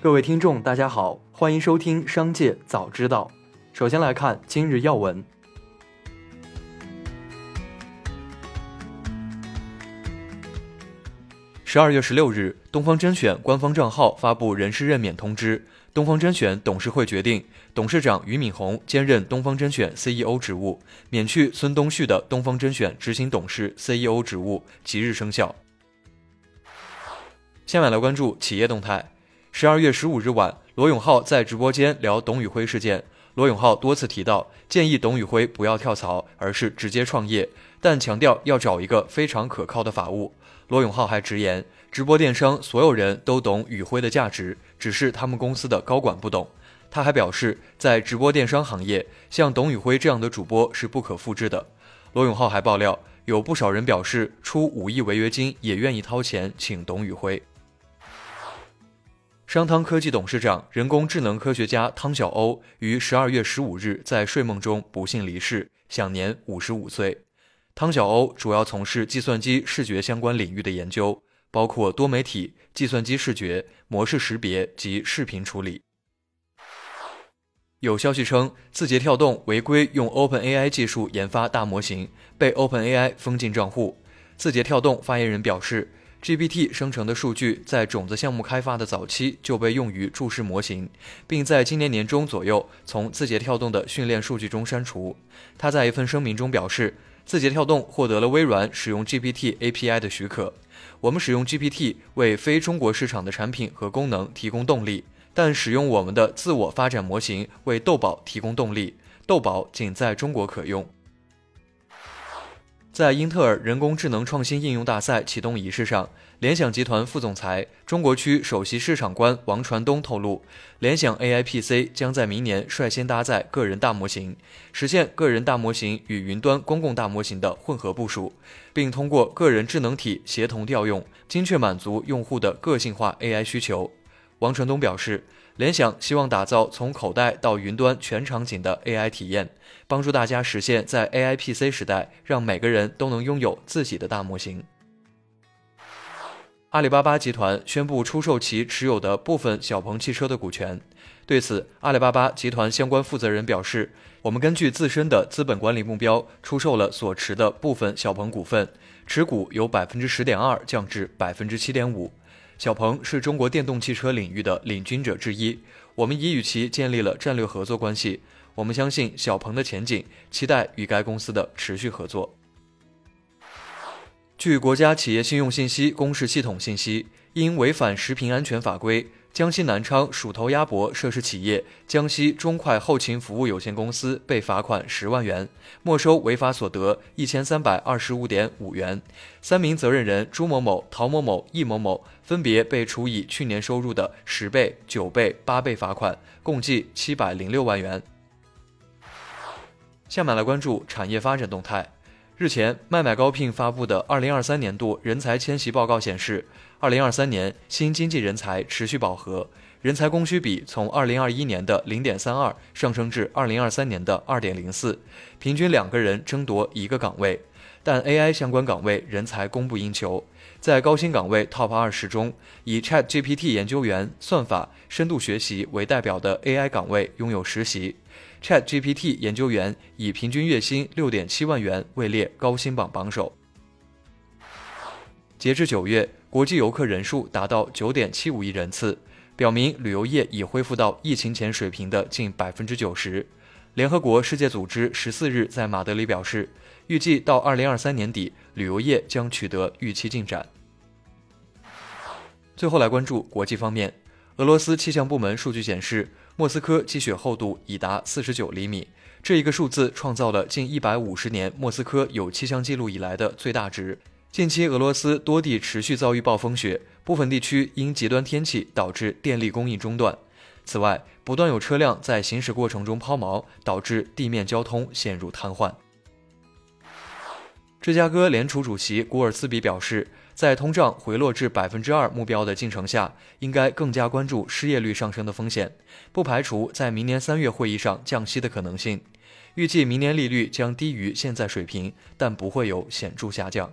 各位听众，大家好，欢迎收听《商界早知道》。首先来看今日要闻。十二月十六日，东方甄选官方账号发布人事任免通知，东方甄选董事会决定，董事长俞敏洪兼任东方甄选 CEO 职务，免去孙东旭的东方甄选执行董事 CEO 职务，即日生效。下面来关注企业动态。十二月十五日晚，罗永浩在直播间聊董宇辉事件。罗永浩多次提到，建议董宇辉不要跳槽，而是直接创业，但强调要找一个非常可靠的法务。罗永浩还直言，直播电商所有人都懂宇辉的价值，只是他们公司的高管不懂。他还表示，在直播电商行业，像董宇辉这样的主播是不可复制的。罗永浩还爆料，有不少人表示出五亿违约金也愿意掏钱请董宇辉。商汤科技董事长、人工智能科学家汤晓欧于十二月十五日在睡梦中不幸离世，享年五十五岁。汤晓欧主要从事计算机视觉相关领域的研究，包括多媒体、计算机视觉、模式识别及视频处理。有消息称，字节跳动违规用 OpenAI 技术研发大模型，被 OpenAI 封禁账户。字节跳动发言人表示。GPT 生成的数据在种子项目开发的早期就被用于注释模型，并在今年年中左右从字节跳动的训练数据中删除。他在一份声明中表示，字节跳动获得了微软使用 GPT API 的许可。我们使用 GPT 为非中国市场的产品和功能提供动力，但使用我们的自我发展模型为豆宝提供动力，豆宝仅在中国可用。在英特尔人工智能创新应用大赛启动仪式上，联想集团副总裁、中国区首席市场官王传东透露，联想 AI PC 将在明年率先搭载个人大模型，实现个人大模型与云端公共大模型的混合部署，并通过个人智能体协同调用，精确满足用户的个性化 AI 需求。王传东表示。联想希望打造从口袋到云端全场景的 AI 体验，帮助大家实现在 AI PC 时代，让每个人都能拥有自己的大模型。阿里巴巴集团宣布出售其持有的部分小鹏汽车的股权。对此，阿里巴巴集团相关负责人表示：“我们根据自身的资本管理目标，出售了所持的部分小鹏股份，持股由百分之十点二降至百分之七点五。”小鹏是中国电动汽车领域的领军者之一，我们已与其建立了战略合作关系。我们相信小鹏的前景，期待与该公司的持续合作。据国家企业信用信息公示系统信息，因违反食品安全法规。江西南昌鼠头鸭脖涉事企业江西中快后勤服务有限公司被罚款十万元，没收违法所得一千三百二十五点五元。三名责任人朱某某、陶某某、易某某分别被处以去年收入的十倍、九倍、八倍罚款，共计七百零六万元。下面来关注产业发展动态。日前，麦麦高聘发布的二零二三年度人才迁徙报告显示。二零二三年新经济人才持续饱和，人才供需比从二零二一年的零点三二上升至二零二三年的二点零四，平均两个人争夺一个岗位。但 AI 相关岗位人才供不应求，在高薪岗位 TOP 二十中，以 ChatGPT 研究员、算法、深度学习为代表的 AI 岗位拥有实习，ChatGPT 研究员以平均月薪六点七万元位列高薪榜榜首。截至九月。国际游客人数达到九点七五亿人次，表明旅游业已恢复到疫情前水平的近百分之九十。联合国世界组织十四日在马德里表示，预计到二零二三年底，旅游业将取得预期进展。最后来关注国际方面，俄罗斯气象部门数据显示，莫斯科积雪厚度已达四十九厘米，这一个数字创造了近一百五十年莫斯科有气象记录以来的最大值。近期，俄罗斯多地持续遭遇暴风雪，部分地区因极端天气导致电力供应中断。此外，不断有车辆在行驶过程中抛锚，导致地面交通陷入瘫痪。芝加哥联储主席古尔斯比表示，在通胀回落至百分之二目标的进程下，应该更加关注失业率上升的风险，不排除在明年三月会议上降息的可能性。预计明年利率将低于现在水平，但不会有显著下降。